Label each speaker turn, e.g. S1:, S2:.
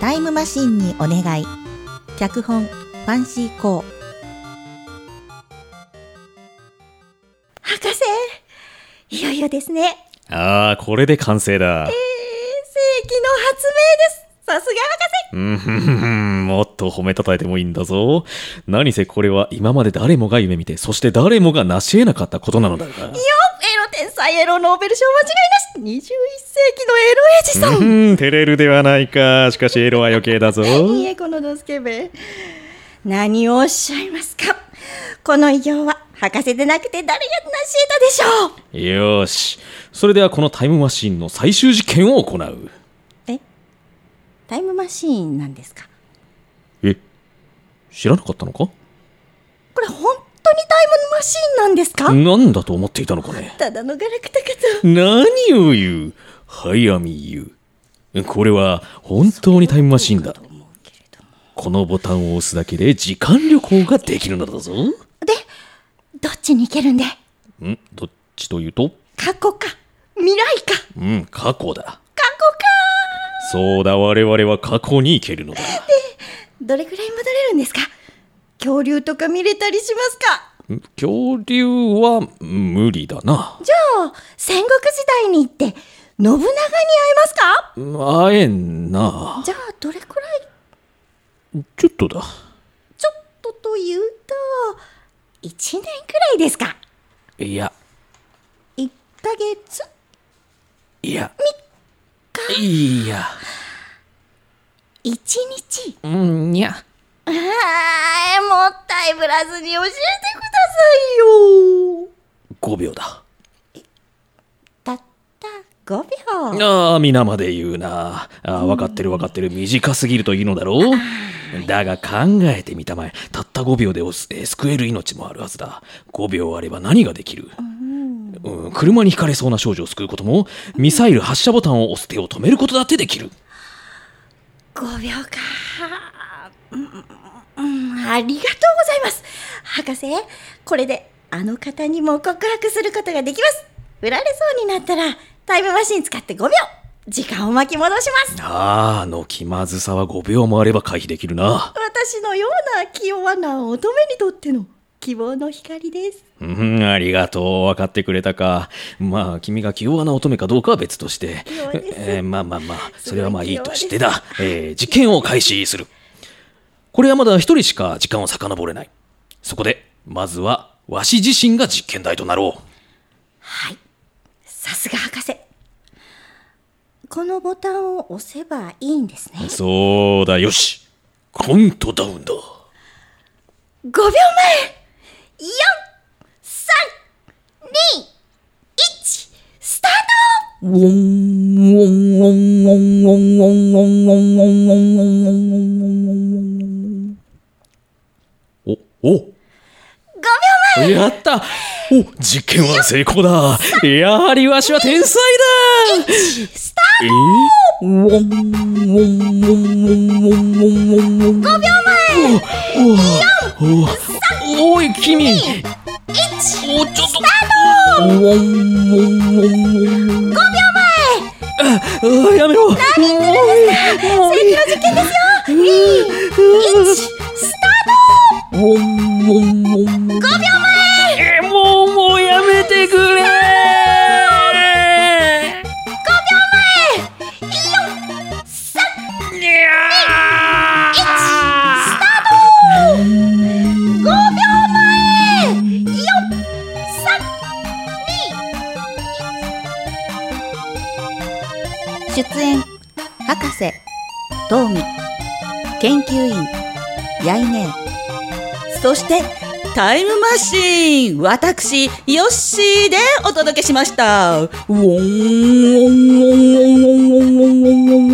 S1: タイムマシンにお願い。脚本ファンシーコー。
S2: 博士いよいよですね。
S3: ああ、これで完成だ。
S2: えー、世紀の発明です。さすが博
S3: うんふんふんふんもっと褒めたたえてもいいんだぞ。何せこれは今まで誰もが夢見て、そして誰もが成し得なかったことなのだが。
S2: 士よエロ天才エロノーベル賞間違いなし21世紀のエロエジソン
S3: うん、照れるではないか。しかしエロは余計だぞ。
S2: いいえこのドスケベ何をおっしゃいますかこの偉業は博士でなくて誰が成し得たでしょう
S3: よーし。それではこのタイムマシンの最終実験を行う。
S2: え？タイムマシーンなんですか？
S3: え、知らなかったのか？
S2: これ本当にタイムマシーンなんですか、
S3: なんだと思っていたのかね？
S2: ただのガラクタかと
S3: 何を言う？早見言う。これは本当にタイムマシンだ。このボタンを押すだけで時間旅行ができるのだぞ。
S2: でどっちに行けるんで？
S3: ん？どっちというと？
S2: 過去か？未来か？
S3: うん、過去だ。
S2: 過去か
S3: そうだ、我々は過去に行けるのだ。
S2: どれくらい戻れるんですか？恐竜とか見れたりしますか？
S3: ん恐竜は無理だな。
S2: じゃあ戦国時代に行って信長に会えますか？
S3: 会えんな。
S2: じゃあどれくらい？
S3: ちょっとだ。
S2: ちょっとというと1年くらいですか？
S3: いや、
S2: 1ヶ月？
S3: いや。いや。
S2: 1日？
S3: うん、いや。
S2: あーもったいぶらずに教えてくださいよ
S3: 5秒だ。
S2: たった5秒
S3: ああ、皆まで言うな。ああ、分かってる分かってる。短すぎるというのだろう？だが考えてみたまえ。たった5秒でおすえー救える命もあるはずだ。5秒あれば何ができる、うん、車にひかれそうな少女を救うことも、ミサイル発射ボタンを押す手を止めることだってできる。
S2: 5秒か。うんうんありがとうございます。博士これであの方にも告白することができます。振られそうになったらタイムマシン使って5秒時間を巻き戻します。
S3: ああ、あの気まずさは5秒もあれば回避できるな。
S2: 私のような気弱な乙女にとっての希望の光です
S3: うん、ありがとう。分かってくれたか。まあ、君が気弱な乙女かどうかは別として。えーまあまあまあ、それはまあいいとしてだ。えー実験を開始する。これはまだ一人しか時間を遡れない。そこで、まずは、わし自身が実験台となろう。
S2: はいさすが博士このボタンを押せばいいんですね
S3: そうだ、よし。カウントダウンだ。
S2: 5秒前4、3、2、1、スタート
S3: お、お
S2: !5 秒前
S3: やったお、実験は成功だやはりわしは天才だ
S2: スタート !5 秒前
S3: おおい君
S2: 1、
S3: おちょっと
S2: 5秒前
S3: あやめろ
S2: 正規の実験ですよ !2、1、スタート !5 秒前
S1: 博士トーミ研究員やいねそしてタイムマシーン私ヨッシーでお届けしました。ウォンウォンウォンウォンウォンウォンウォンウォン